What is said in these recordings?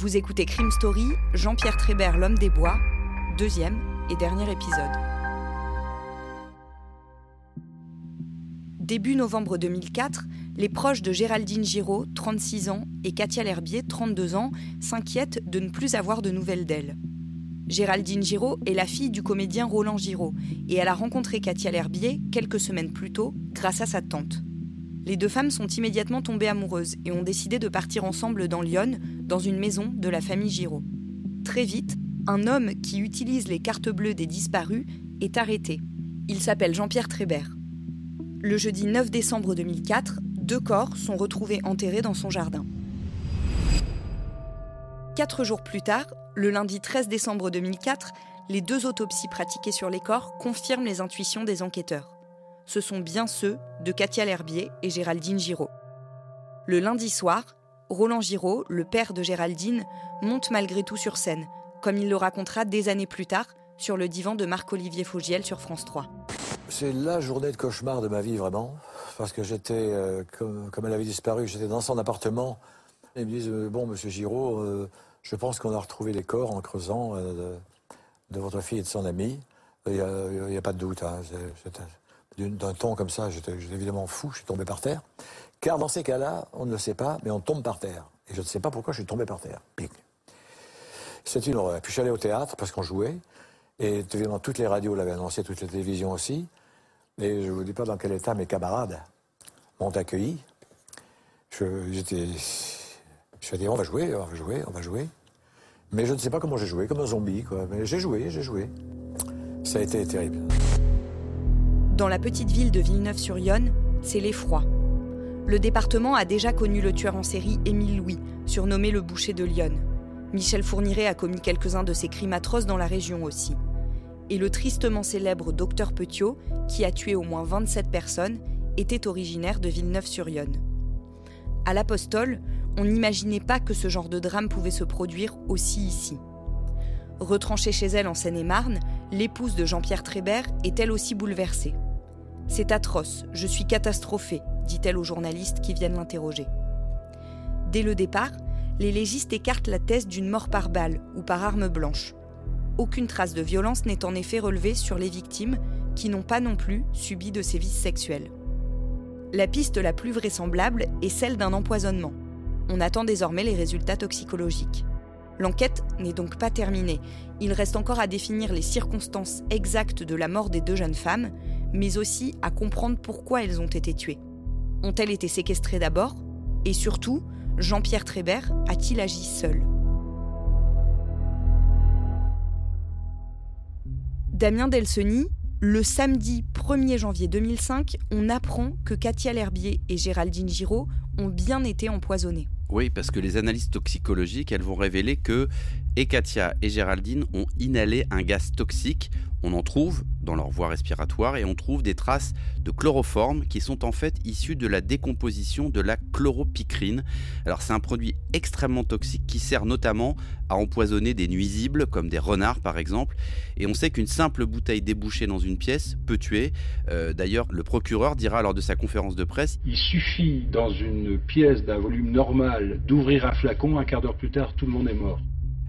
Vous écoutez Crime Story, Jean-Pierre Trébert, l'homme des bois, deuxième et dernier épisode. Début novembre 2004, les proches de Géraldine Giraud, 36 ans, et Katia L'Herbier, 32 ans, s'inquiètent de ne plus avoir de nouvelles d'elle. Géraldine Giraud est la fille du comédien Roland Giraud et elle a rencontré Katia L'Herbier quelques semaines plus tôt grâce à sa tante. Les deux femmes sont immédiatement tombées amoureuses et ont décidé de partir ensemble dans Lyon, dans une maison de la famille Giraud. Très vite, un homme qui utilise les cartes bleues des disparus est arrêté. Il s'appelle Jean-Pierre Trébert. Le jeudi 9 décembre 2004, deux corps sont retrouvés enterrés dans son jardin. Quatre jours plus tard, le lundi 13 décembre 2004, les deux autopsies pratiquées sur les corps confirment les intuitions des enquêteurs. Ce sont bien ceux de Katia L'Herbier et Géraldine Giraud. Le lundi soir, Roland Giraud, le père de Géraldine, monte malgré tout sur scène, comme il le racontera des années plus tard sur le divan de Marc-Olivier Fogiel sur France 3. C'est la journée de cauchemar de ma vie, vraiment. Parce que j'étais, euh, comme, elle avait disparu, j'étais dans son appartement. Ils me disent euh, Bon, monsieur Giraud, euh, je pense qu'on a retrouvé les corps en creusant de, votre fille et de son ami. Il n'y a, pas de doute. Hein. D'un ton comme ça, j'étais évidemment fou, je suis tombé par terre. Car dans ces cas-là, on ne le sait pas, mais on tombe par terre. Et je ne sais pas pourquoi je suis tombé par terre. C'est une horreur. Puis je suis allé au théâtre parce qu'on jouait. Et évidemment, toutes les radios l'avaient annoncé, toutes les télévisions aussi. Et je ne vous dis pas dans quel état mes camarades m'ont accueilli. J'étais. Je dit, on va jouer, on va jouer, on va jouer. Mais je ne sais pas comment j'ai joué, comme un zombie, quoi. Mais j'ai joué, j'ai joué. Ça a été terrible. Dans la petite ville de Villeneuve-sur-Yonne, c'est l'effroi. Le département a déjà connu le tueur en série Émile Louis, surnommé le boucher de Lyon. Michel Fourniret a commis quelques-uns de ces crimes atroces dans la région aussi. Et le tristement célèbre docteur Petiot, qui a tué au moins 27 personnes, était originaire de Villeneuve-sur-Yonne. À l'Apostole, on n'imaginait pas que ce genre de drame pouvait se produire aussi ici. Retranchée chez elle en Seine-et-Marne, l'épouse de Jean-Pierre Trébert est elle aussi bouleversée. C'est atroce, je suis catastrophée, dit-elle aux journalistes qui viennent l'interroger. Dès le départ, les légistes écartent la thèse d'une mort par balle ou par arme blanche. Aucune trace de violence n'est en effet relevée sur les victimes qui n'ont pas non plus subi de sévices sexuels. La piste la plus vraisemblable est celle d'un empoisonnement. On attend désormais les résultats toxicologiques. L'enquête n'est donc pas terminée. Il reste encore à définir les circonstances exactes de la mort des deux jeunes femmes, mais aussi à comprendre pourquoi elles ont été tuées. Ont-elles été séquestrées d'abord? Et surtout, Jean-Pierre Trébert a-t-il agi seul? Damien Delseny, le samedi 1er janvier 2005, on apprend que Katia L'Herbier et Géraldine Giraud ont bien été empoisonnées. Oui, parce que les analyses toxicologiques, elles vont révéler que et Katia et Géraldine ont inhalé un gaz toxique. On en trouve dans leur voie respiratoire et on trouve des traces de chloroforme qui sont en fait issues de la décomposition de la chloropicrine. Alors c'est un produit extrêmement toxique qui sert notamment à empoisonner des nuisibles comme des renards par exemple. Et on sait qu'une simple bouteille débouchée dans une pièce peut tuer. Euh, d'ailleurs le procureur dira lors de sa conférence de presse Il suffit dans une pièce d'un volume normal d'ouvrir un flacon, un quart d'heure plus tard tout le monde est mort.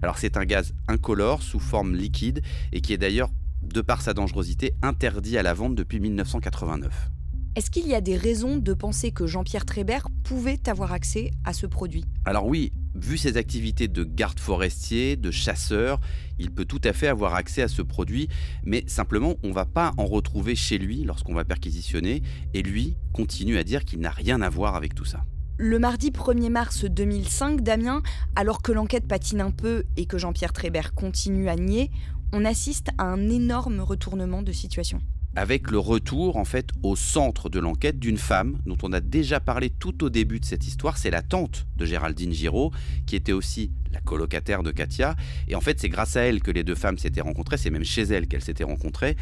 Alors c'est un gaz incolore sous forme liquide et qui est d'ailleurs, de par sa dangerosité, interdit à la vente depuis 1989. Est-ce qu'il y a des raisons de penser que Jean-Pierre Trébert pouvait avoir accès à ce produit? Alors oui, vu ses activités de garde forestier, de chasseur, il peut tout à fait avoir accès à ce produit, mais simplement on ne va pas en retrouver chez lui lorsqu'on va perquisitionner, et lui continue à dire qu'il n'a rien à voir avec tout ça. Le mardi 1er mars 2005, Damien, alors que l'enquête patine un peu et que Jean-Pierre Trébert continue à nier, on assiste à un énorme retournement de situation. avec le retour en fait au centre de l'enquête d'une femme dont on a déjà parlé tout au début de cette histoire, c'est la tante de Géraldine Giraud, qui était aussi la colocataire de Katia. Et en fait, c'est grâce à elle que les deux femmes s'étaient rencontrées, c'est même chez elle qu'elles s'étaient rencontrées.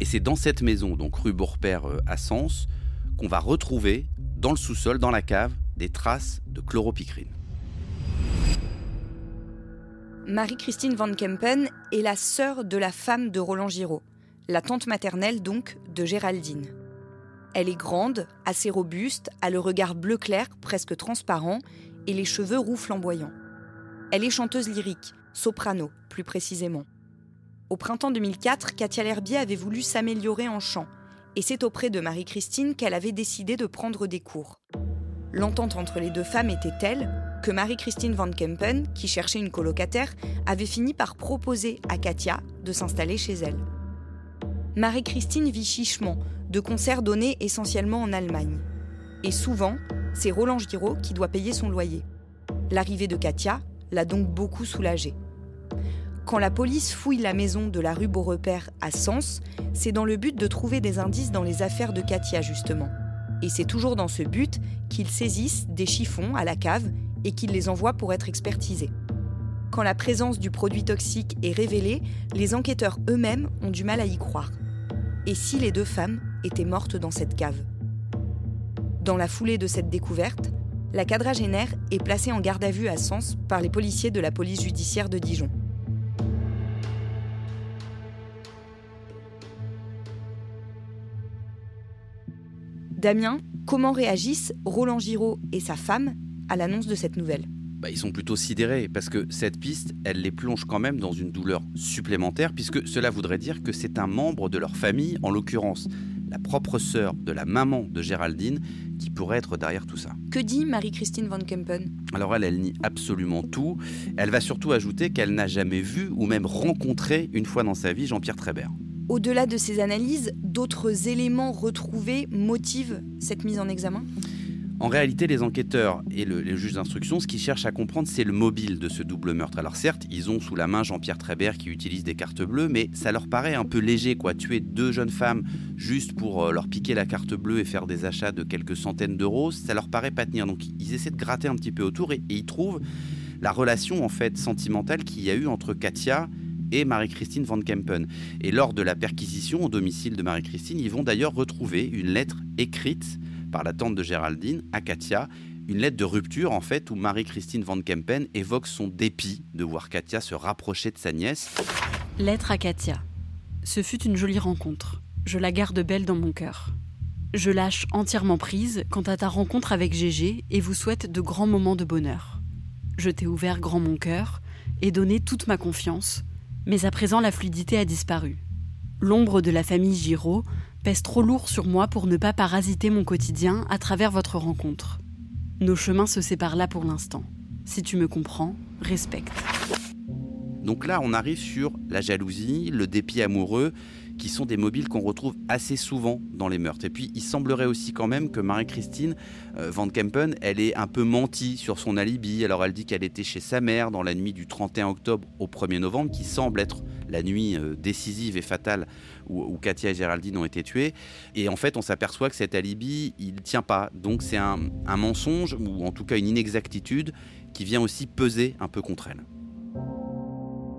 Et c'est dans cette maison, donc rue Beaurepaire euh, à Sens, qu'on va retrouver dans le sous-sol, dans la cave, traces de chloropicrine. Marie-Christine Van Kempen est la sœur de la femme de Roland Giraud la tante maternelle donc de Géraldine. Elle est grande, assez robuste, a le regard bleu clair, presque transparent, et les cheveux roux flamboyants. Elle est chanteuse lyrique, soprano plus précisément. Au printemps 2004, Katia L'Herbier avait voulu s'améliorer en chant, et c'est auprès de Marie-Christine qu'elle avait décidé de prendre des cours. L'entente entre les deux femmes était telle que Marie-Christine Van Kempen, qui cherchait une colocataire, avait fini par proposer à Katia de s'installer chez elle. Marie-Christine vit chichement, de concerts donnés essentiellement en Allemagne. Et souvent, c'est Roland Giraud qui doit payer son loyer. L'arrivée de Katia l'a donc beaucoup soulagée. Quand la police fouille la maison de la rue Beaurepaire à Sens, c'est dans le but de trouver des indices dans les affaires de Katia justement. Et c'est toujours dans ce but qu'ils saisissent des chiffons à la cave et qu'ils les envoient pour être expertisés. Quand la présence du produit toxique est révélée, les enquêteurs eux-mêmes ont du mal à y croire. Et si les deux femmes étaient mortes dans cette cave? Dans la foulée de cette découverte, la quadragénaire est placée en garde à vue à Sens par les policiers de la police judiciaire de Dijon. Damien, comment réagissent Roland Giraud et sa femme à l'annonce de cette nouvelle? Bah, ils sont plutôt sidérés parce que cette piste, elle les plonge quand même dans une douleur supplémentaire puisque cela voudrait dire que c'est un membre de leur famille, en l'occurrence la propre sœur de la maman de Géraldine, qui pourrait être derrière tout ça. Que dit Marie-Christine Van Kempen? Alors elle, elle nie absolument tout. Elle va surtout ajouter qu'elle n'a jamais vu ou même rencontré une fois dans sa vie Jean-Pierre Trébert. Au-delà de ces analyses, d'autres éléments retrouvés motivent cette mise en examen? En réalité, les enquêteurs et le, les juges d'instruction, ce qu'ils cherchent à comprendre, c'est le mobile de ce double meurtre. Alors certes, ils ont sous la main Jean-Pierre Trébert qui utilise des cartes bleues, mais ça leur paraît un peu léger, quoi. Tuer deux jeunes femmes juste pour euh, leur piquer la carte bleue et faire des achats de quelques centaines d'euros, ça leur paraît pas tenir. Donc ils essaient de gratter un petit peu autour et, et ils trouvent la relation en fait sentimentale qu'il y a eu entre Katia et Marie-Christine Van Kempen. Et lors de la perquisition au domicile de Marie-Christine, ils vont d'ailleurs retrouver une lettre écrite par la tante de Géraldine à Katia, une lettre de rupture en fait où Marie-Christine Van Kempen évoque son dépit de voir Katia se rapprocher de sa nièce. Lettre à Katia. Ce fut une jolie rencontre. Je la garde belle dans mon cœur. Je lâche entièrement prise quant à ta rencontre avec Gégé et vous souhaite de grands moments de bonheur. Je t'ai ouvert grand mon cœur et donné toute ma confiance, mais à présent la fluidité a disparu. L'ombre de la famille Giraud pèse trop lourd sur moi pour ne pas parasiter mon quotidien à travers votre rencontre. Nos chemins se séparent là pour l'instant. Si tu me comprends, respecte. Donc là, on arrive sur la jalousie, le dépit amoureux, qui sont des mobiles qu'on retrouve assez souvent dans les meurtres. Et puis, il semblerait aussi quand même que Marie-Christine euh, Van Kempen, elle est un peu menti sur son alibi. Alors, elle dit qu'elle était chez sa mère dans la nuit du 31 octobre au 1er novembre, qui semble être la nuit euh, décisive et fatale où, Katia et Géraldine ont été tuées. Et en fait, on s'aperçoit que cet alibi, il tient pas. Donc, c'est un mensonge, ou en tout cas une inexactitude, qui vient aussi peser un peu contre elle.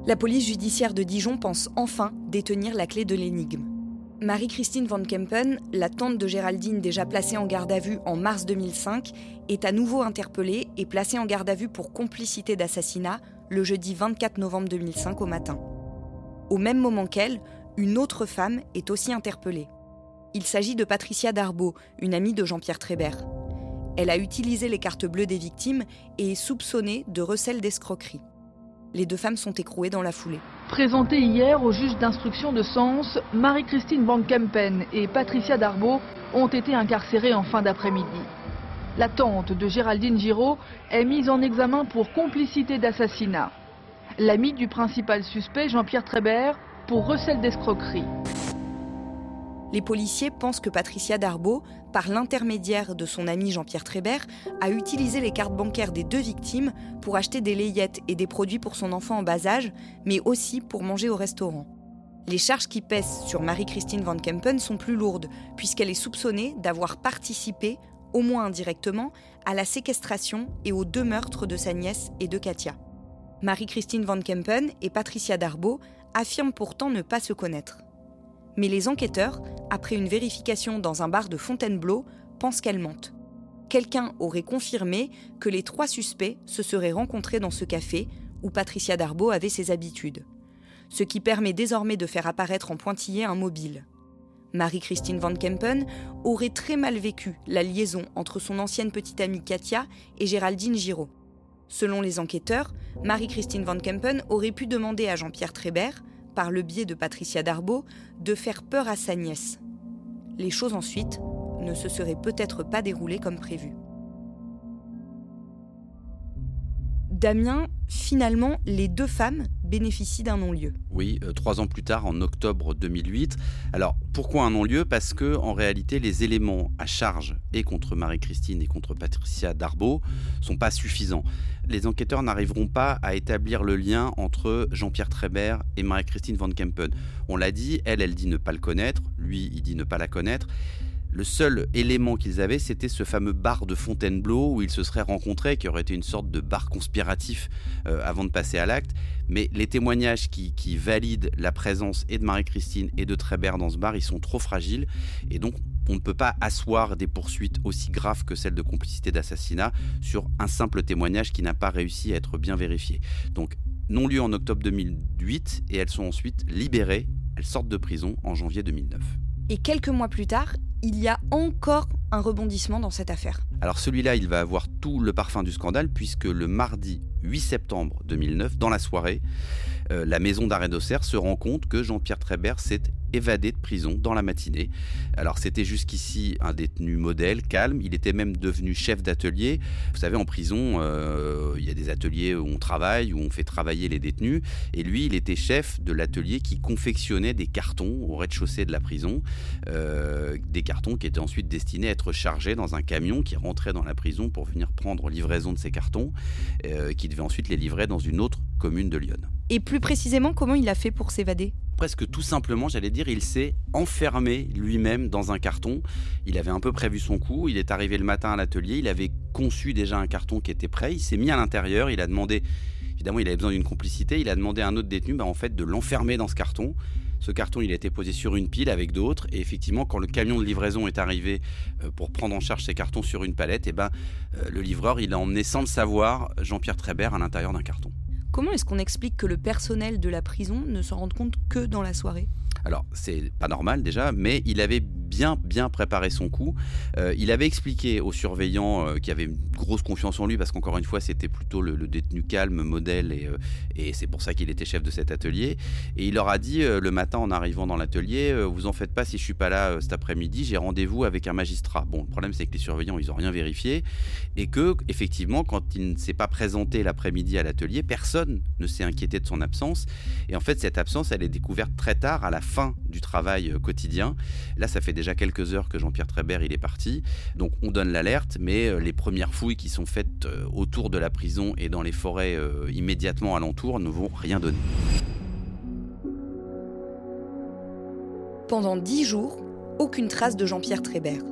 La police judiciaire de Dijon pense enfin détenir la clé de l'énigme. Marie-Christine Van Kempen, la tante de Géraldine déjà placée en garde à vue en mars 2005, est à nouveau interpellée et placée en garde à vue pour complicité d'assassinat le jeudi 24 novembre 2005 au matin. Au même moment qu'elle, une autre femme est aussi interpellée. Il s'agit de Patricia Darbo, une amie de Jean-Pierre Trébert. Elle a utilisé les cartes bleues des victimes et est soupçonnée de recel d'escroquerie. Les deux femmes sont écrouées dans la foulée. Présentées hier au juge d'instruction de Sens, Marie-Christine Van Kempen et Patricia Darbo ont été incarcérées en fin d'après-midi. La tante de Géraldine Giraud est mise en examen pour complicité d'assassinat. L'ami du principal suspect, Jean-Pierre Trébert, pour recel d'escroquerie les policiers pensent que Patricia Darbo, par l'intermédiaire de son ami Jean-Pierre Trébert, a utilisé les cartes bancaires des deux victimes pour acheter des layettes et des produits pour son enfant en bas âge, mais aussi pour manger au restaurant. Les charges qui pèsent sur Marie-Christine Van Kempen sont plus lourdes, puisqu'elle est soupçonnée d'avoir participé, au moins indirectement, à la séquestration et aux deux meurtres de sa nièce et de Katia. Marie-Christine Van Kempen et Patricia Darbo affirment pourtant ne pas se connaître. Mais les enquêteurs, après une vérification dans un bar de Fontainebleau, pensent qu'elles mentent. Quelqu'un aurait confirmé que les trois suspects se seraient rencontrés dans ce café où Patricia Darbo avait ses habitudes ce qui permet désormais de faire apparaître en pointillé un mobile. Marie-Christine Van Kempen aurait très mal vécu la liaison entre son ancienne petite amie Katia et Géraldine Giraud. Selon les enquêteurs, Marie-Christine Van Kempen aurait pu demander à Jean-Pierre Trébert, par le biais de Patricia Darbo, de faire peur à sa nièce. Les choses ensuite ne se seraient peut-être pas déroulées comme prévu. Damien, finalement, les deux femmes bénéficient d'un non-lieu. Oui, euh, trois ans plus tard, en octobre 2008. Alors, pourquoi un non-lieu? Parce que, en réalité, les éléments à charge et contre Marie-Christine et contre Patricia Darbo sont pas suffisants. Les enquêteurs n'arriveront pas à établir le lien entre Jean-Pierre Trébert et Marie-Christine Van Kempen. On l'a dit, elle, elle dit ne pas le connaître, lui, il dit ne pas la connaître. Le seul élément qu'ils avaient, c'était ce fameux bar de Fontainebleau où ils se seraient rencontrés, qui aurait été une sorte de bar conspiratif euh, avant de passer à l'acte. Mais les témoignages qui, valident la présence et de Marie-Christine et de Trébert dans ce bar, ils sont trop fragiles. Et donc, on ne peut pas asseoir des poursuites aussi graves que celles de complicité d'assassinat sur un simple témoignage qui n'a pas réussi à être bien vérifié. Donc, non-lieu en octobre 2008 et elles sont ensuite libérées. Elles sortent de prison en janvier 2009. Et quelques mois plus tard, il y a encore un rebondissement dans cette affaire. Alors celui-là, il va avoir tout le parfum du scandale puisque le mardi 8 septembre 2009, dans la soirée, euh, la maison d'arrêt d'Auxerre se rend compte que Jean-Pierre Trébert s'est évadé de prison dans la matinée. Alors c'était jusqu'ici un détenu modèle, calme, il était même devenu chef d'atelier. Vous savez, en prison, euh, il y a des ateliers où on travaille, où on fait travailler les détenus, et lui, il était chef de l'atelier qui confectionnait des cartons au rez-de-chaussée de la prison, euh, des cartons qui étaient ensuite destinés à être chargés dans un camion qui rentrait dans la prison pour venir prendre livraison de ces cartons, qui devait ensuite les livrer dans une autre commune de Lyon. Et plus précisément, comment il a fait pour s'évader? Presque tout simplement, j'allais dire, il s'est enfermé lui-même dans un carton. Il avait un peu prévu son coup, il est arrivé le matin à l'atelier, il avait conçu déjà un carton qui était prêt, il s'est mis à l'intérieur, il a demandé, évidemment il avait besoin d'une complicité, il a demandé à un autre détenu bah, en fait, de l'enfermer dans ce carton. Ce carton, il a été posé sur une pile avec d'autres. Et effectivement, quand le camion de livraison est arrivé euh, pour prendre en charge ces cartons sur une palette, et eh ben, euh, le livreur, il a emmené sans le savoir Jean-Pierre Trébert à l'intérieur d'un carton. Comment est-ce qu'on explique que le personnel de la prison ne s'en rende compte que dans la soirée? Alors, c'est pas normal déjà, mais il avait bien, bien préparé son coup. Euh, il avait expliqué aux surveillants euh, qui avaient une grosse confiance en lui, parce qu'encore une fois, c'était plutôt le, détenu calme, modèle, et, euh, et c'est pour ça qu'il était chef de cet atelier. Et il leur a dit le matin en arrivant dans l'atelier, vous en faites pas si je suis pas là cet après-midi, j'ai rendez-vous avec un magistrat. Bon, le problème c'est que les surveillants, ils ont rien vérifié, et que effectivement, quand il ne s'est pas présenté l'après-midi à l'atelier, personne ne s'est inquiété de son absence. Et en fait, cette absence, elle est découverte très tard, à la fin du travail quotidien. Là, ça fait déjà quelques heures que Jean-Pierre Trébert est parti. Donc on donne l'alerte, mais euh, les premières fouilles qui sont faites euh, autour de la prison et dans les forêts euh, immédiatement alentour ne vont rien donner. Pendant dix jours, aucune trace de Jean-Pierre Trébert.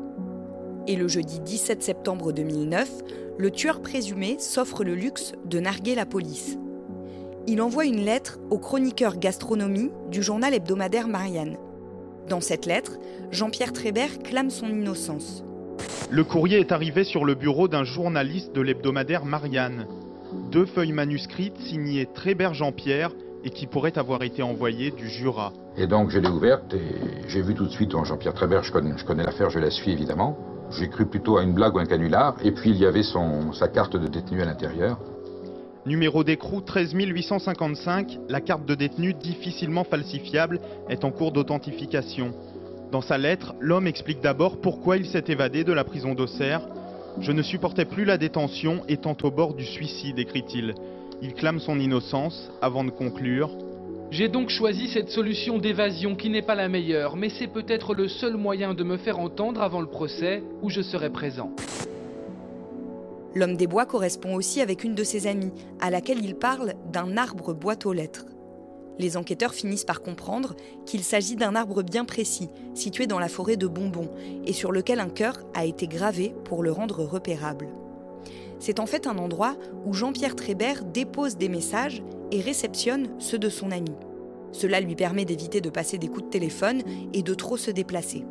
Et le jeudi 17 septembre 2009, le tueur présumé s'offre le luxe de narguer la police. Il envoie une lettre au chroniqueur gastronomie du journal hebdomadaire Marianne. Dans cette lettre, Jean-Pierre Trébert clame son innocence. Le courrier est arrivé sur le bureau d'un journaliste de l'hebdomadaire Marianne. Deux feuilles manuscrites signées Trébert Jean-Pierre et qui pourraient avoir été envoyées du Jura. Et donc je l'ai ouverte et j'ai vu tout de suite Jean-Pierre Trébert, je connais, je connais l'affaire, je la suis évidemment. J'ai cru plutôt à une blague ou un canular, et puis il y avait son, sa carte de détenu à l'intérieur. Numéro d'écrou 13855, la carte de détenu difficilement falsifiable est en cours d'authentification. Dans sa lettre, l'homme explique d'abord pourquoi il s'est évadé de la prison d'Auxerre. Je ne supportais plus la détention étant au bord du suicide, écrit-il. Il clame son innocence avant de conclure. J'ai donc choisi cette solution d'évasion qui n'est pas la meilleure, mais c'est peut-être le seul moyen de me faire entendre avant le procès où je serai présent. L'homme des bois correspond aussi avec une de ses amies, à laquelle il parle d'un arbre boîte aux lettres. Les enquêteurs finissent par comprendre qu'il s'agit d'un arbre bien précis, situé dans la forêt de Bonbon, et sur lequel un cœur a été gravé pour le rendre repérable. C'est en fait un endroit où Jean-Pierre Trébert dépose des messages et réceptionne ceux de son ami. Cela lui permet d'éviter de passer des coups de téléphone et de trop se déplacer.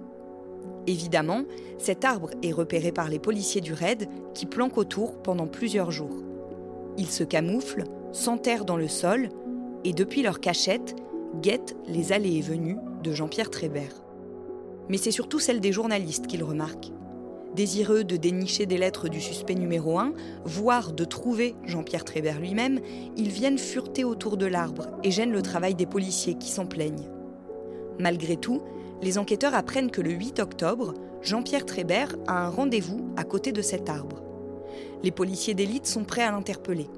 Évidemment, cet arbre est repéré par les policiers du raid qui planquent autour pendant plusieurs jours. Ils se camouflent, s'enterrent dans le sol et depuis leur cachette, guettent les allées et venues de Jean-Pierre Trébert. Mais c'est surtout celle des journalistes qu'ils remarquent. Désireux de dénicher des lettres du suspect numéro 1, voire de trouver Jean-Pierre Trébert lui-même, ils viennent fureter autour de l'arbre et gênent le travail des policiers qui s'en plaignent. Malgré tout, les enquêteurs apprennent que le 8 octobre, Jean-Pierre Trébert a un rendez-vous à côté de cet arbre. Les policiers d'élite sont prêts à l'interpeller.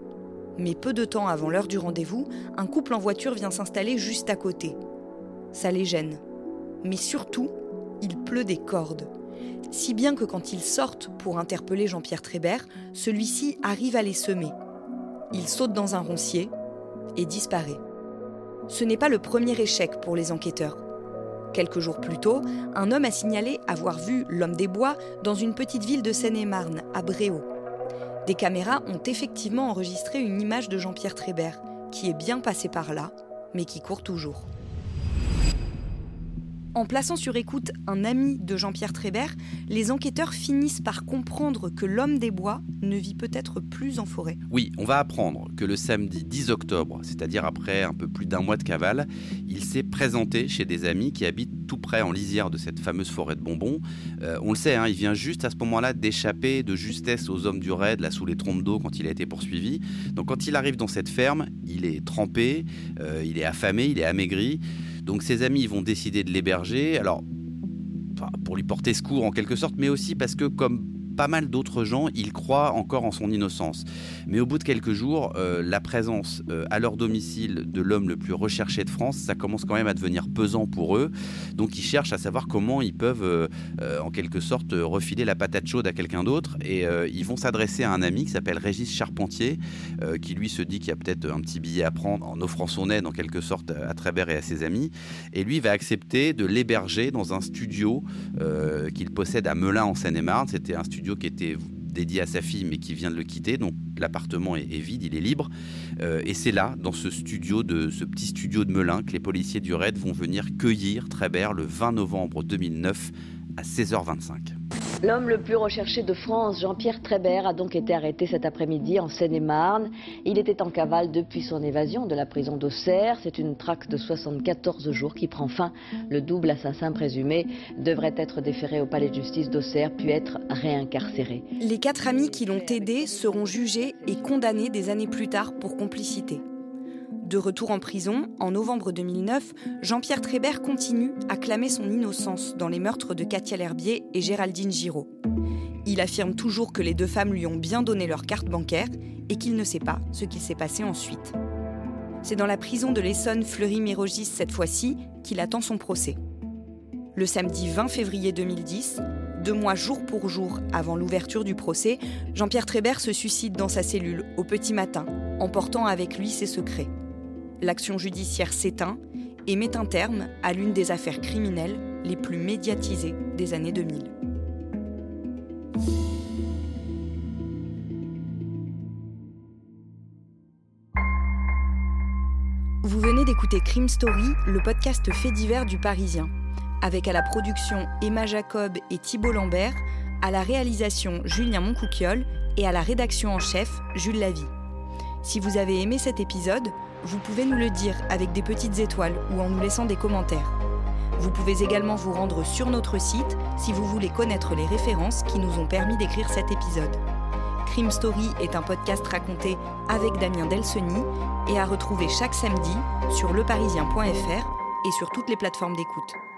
Mais peu de temps avant l'heure du rendez-vous, un couple en voiture vient s'installer juste à côté. Ça les gêne. Mais surtout, il pleut des cordes. Si bien que quand ils sortent pour interpeller Jean-Pierre Trébert, celui-ci arrive à les semer. Il saute dans un roncier et disparaît. Ce n'est pas le premier échec pour les enquêteurs. Quelques jours plus tôt, un homme a signalé avoir vu l'homme des bois dans une petite ville de Seine-et-Marne, à Bréau. Des caméras ont effectivement enregistré une image de Jean-Pierre Trébert, qui est bien passé par là, mais qui court toujours. En plaçant sur écoute un ami de Jean-Pierre Trébert, les enquêteurs finissent par comprendre que l'homme des bois ne vit peut-être plus en forêt. Oui, on va apprendre que le samedi 10 octobre, c'est-à-dire après un peu plus d'un mois de cavale, il s'est présenté chez des amis qui habitent tout près en lisière de cette fameuse forêt de bonbons. Euh, on le sait, hein, il vient juste à ce moment-là d'échapper de justesse aux hommes du raid, là sous les trompes d'eau quand il a été poursuivi. Donc quand il arrive dans cette ferme, il est trempé, euh, il est affamé, il est amaigri. Donc ses amis vont décider de l'héberger. Alors, pour lui porter secours en quelque sorte, mais aussi parce que comme pas mal d'autres gens, ils croient encore en son innocence. Mais au bout de quelques jours, euh, la présence euh, à leur domicile de l'homme le plus recherché de France, ça commence quand même à devenir pesant pour eux. Donc ils cherchent à savoir comment ils peuvent, euh, en quelque sorte, refiler la patate chaude à quelqu'un d'autre. Et ils vont s'adresser à un ami qui s'appelle Régis Charpentier, qui lui se dit qu'il y a peut-être un petit billet à prendre en offrant son aide en quelque sorte à Trébert et à ses amis. Et lui va accepter de l'héberger dans un studio qu'il possède à Melun en Seine-et-Marne. C'était un studio qui était dédié à sa fille mais qui vient de le quitter. Donc l'appartement est, vide, il est libre. Euh, et c'est là, dans ce studio, de ce petit studio de Melun, que les policiers du RAID vont venir cueillir Trébert le 20 novembre 2009 à 16h25. L'homme le plus recherché de France, Jean-Pierre Trébert, a donc été arrêté cet après-midi en Seine-et-Marne. Il était en cavale depuis son évasion de la prison d'Auxerre. C'est une traque de 74 jours qui prend fin. Le double assassin présumé devrait être déféré au palais de justice d'Auxerre puis être réincarcéré. Les quatre amis qui l'ont aidé seront jugés et condamnés des années plus tard pour complicité. De retour en prison, en novembre 2009, Jean-Pierre Trébert continue à clamer son innocence dans les meurtres de Katia L'Herbier et Géraldine Giraud. Il affirme toujours que les deux femmes lui ont bien donné leur carte bancaire et qu'il ne sait pas ce qui s'est passé ensuite. C'est dans la prison de l'Essonne Fleury-Mérogis cette fois-ci qu'il attend son procès. Le samedi 20 février 2010, deux mois jour pour jour avant l'ouverture du procès, Jean-Pierre Trébert se suicide dans sa cellule au petit matin, emportant avec lui ses secrets l'action judiciaire s'éteint et met un terme à l'une des affaires criminelles les plus médiatisées des années 2000. Vous venez d'écouter Crime Story, le podcast fait divers du Parisien, avec à la production Emma Jacob et Thibault Lambert, à la réalisation Julien Moncouquiole et à la rédaction en chef Jules Lavie. Si vous avez aimé cet épisode, vous pouvez nous le dire avec des petites étoiles ou en nous laissant des commentaires. Vous pouvez également vous rendre sur notre site si vous voulez connaître les références qui nous ont permis d'écrire cet épisode. Crime Story est un podcast raconté avec Damien Delseny et à retrouver chaque samedi sur leparisien.fr et sur toutes les plateformes d'écoute.